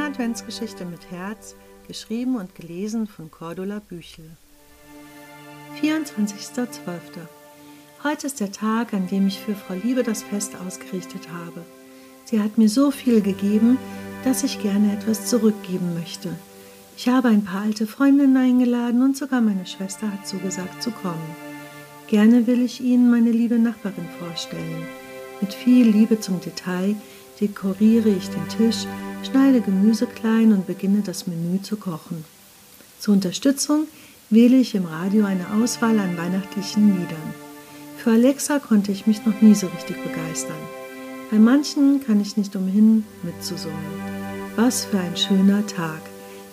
Adventsgeschichte mit Herz, geschrieben und gelesen von Cordula Büchel. 24.12. Heute ist der Tag, an dem ich für Frau Liebe das Fest ausgerichtet habe. Sie hat mir so viel gegeben, dass ich gerne etwas zurückgeben möchte. Ich habe ein paar alte Freundinnen eingeladen und sogar meine Schwester hat zugesagt zu kommen. Gerne will ich Ihnen meine liebe Nachbarin vorstellen. Mit viel Liebe zum Detail dekoriere ich den Tisch, schneide Gemüse klein und beginne das Menü zu kochen. Zur Unterstützung wähle ich im Radio eine Auswahl an weihnachtlichen Liedern. Für Alexa konnte ich mich noch nie so richtig begeistern. Bei manchen kann ich nicht umhin mitzusummen. Was für ein schöner Tag.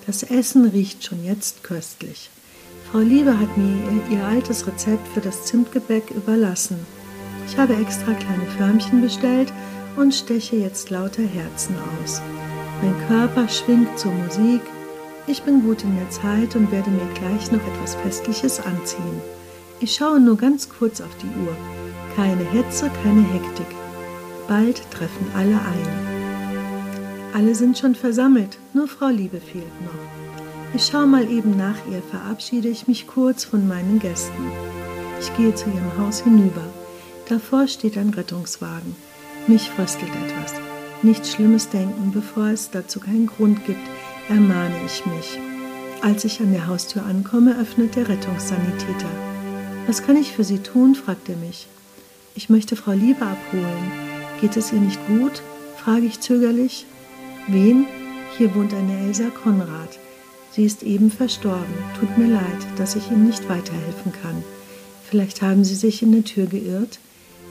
Das Essen riecht schon jetzt köstlich. Frau Liebe hat mir ihr, altes Rezept für das Zimtgebäck überlassen. Ich habe extra kleine Förmchen bestellt und steche jetzt lauter Herzen aus. Mein Körper schwingt zur Musik. Ich bin gut in der Zeit und werde mir gleich noch etwas Festliches anziehen. Ich schaue nur ganz kurz auf die Uhr. Keine Hetze, keine Hektik. Bald treffen alle ein. Alle sind schon versammelt, nur Frau Liebe fehlt noch. Ich schaue mal eben nach ihr, verabschiede ich mich kurz von meinen Gästen. Ich gehe zu ihrem Haus hinüber. Davor steht ein Rettungswagen. Mich fröstelt etwas. Nichts Schlimmes denken, bevor es dazu keinen Grund gibt, ermahne ich mich. Als ich an der Haustür ankomme, öffnet der Rettungssanitäter. Was kann ich für Sie tun? fragt er mich. Ich möchte Frau Liebe abholen. Geht es ihr nicht gut? frage ich zögerlich. Wen? Hier wohnt eine Elsa Konrad. Sie ist eben verstorben. Tut mir leid, dass ich Ihnen nicht weiterhelfen kann. Vielleicht haben Sie sich in der Tür geirrt?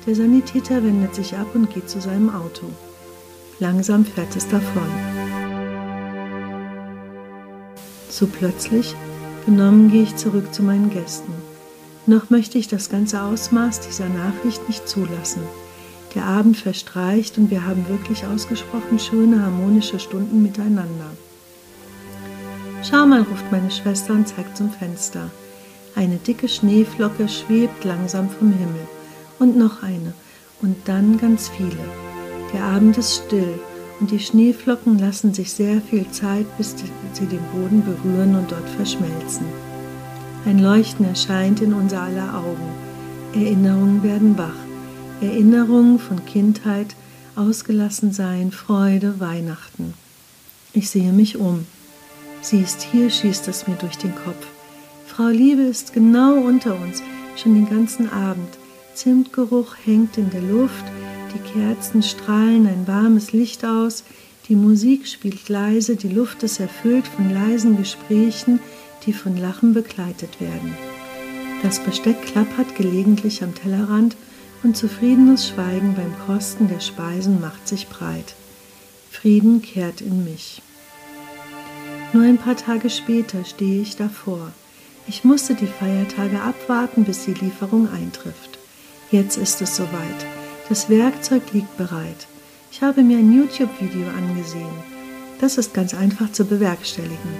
Der Sanitäter wendet sich ab und geht zu seinem Auto. Langsam fährt es davon. So plötzlich, benommen gehe ich zurück zu meinen Gästen. Noch möchte ich das ganze Ausmaß dieser Nachricht nicht zulassen. Der Abend verstreicht und wir haben wirklich ausgesprochen schöne, harmonische Stunden miteinander. Schau mal, ruft meine Schwester und zeigt zum Fenster. Eine dicke Schneeflocke schwebt langsam vom Himmel und noch eine und dann ganz viele. Der Abend ist still und die Schneeflocken lassen sich sehr viel Zeit, bis sie den Boden berühren und dort verschmelzen. Ein Leuchten erscheint in unser aller Augen. Erinnerungen werden wach. Erinnerungen von Kindheit, Ausgelassensein, Freude, Weihnachten. Ich sehe mich um. Sie ist hier, schießt es mir durch den Kopf. Frau Liebe ist genau unter uns, schon den ganzen Abend. Zimtgeruch hängt in der Luft, die Kerzen strahlen ein warmes Licht aus, die Musik spielt leise, die Luft ist erfüllt von leisen Gesprächen, die von Lachen begleitet werden. Das Besteck klappert gelegentlich am Tellerrand und zufriedenes Schweigen beim Kosten der Speisen macht sich breit. Frieden kehrt in mich. Nur ein paar Tage später stehe ich davor. Ich musste die Feiertage abwarten, bis die Lieferung eintrifft. Jetzt ist es soweit. Das Werkzeug liegt bereit. Ich habe mir ein YouTube-Video angesehen. Das ist ganz einfach zu bewerkstelligen.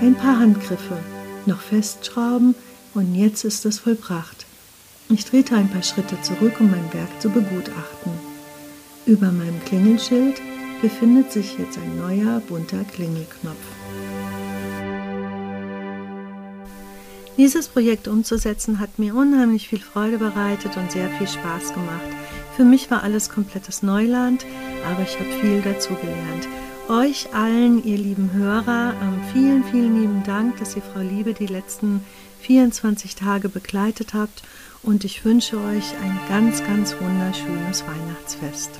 Ein paar Handgriffe, noch festschrauben und jetzt ist es vollbracht. Ich trete ein paar Schritte zurück, um mein Werk zu begutachten. Über meinem Klingelschild befindet sich jetzt ein neuer bunter Klingelknopf. Dieses Projekt umzusetzen hat mir unheimlich viel Freude bereitet und sehr viel Spaß gemacht. Für mich war alles komplettes Neuland, aber ich habe viel dazugelernt. Euch allen, ihr lieben Hörer, ähm, vielen, vielen lieben Dank, dass ihr Frau Liebe die letzten 24 Tage begleitet habt und ich wünsche euch ein ganz, ganz wunderschönes Weihnachtsfest.